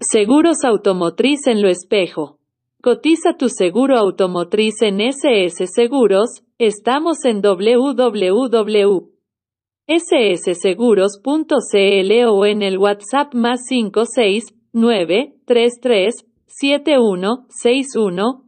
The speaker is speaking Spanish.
Seguros Automotriz en lo espejo. Cotiza tu seguro automotriz en SS Seguros, estamos en www.ssseguros.cl o en el WhatsApp más 569 33 71 61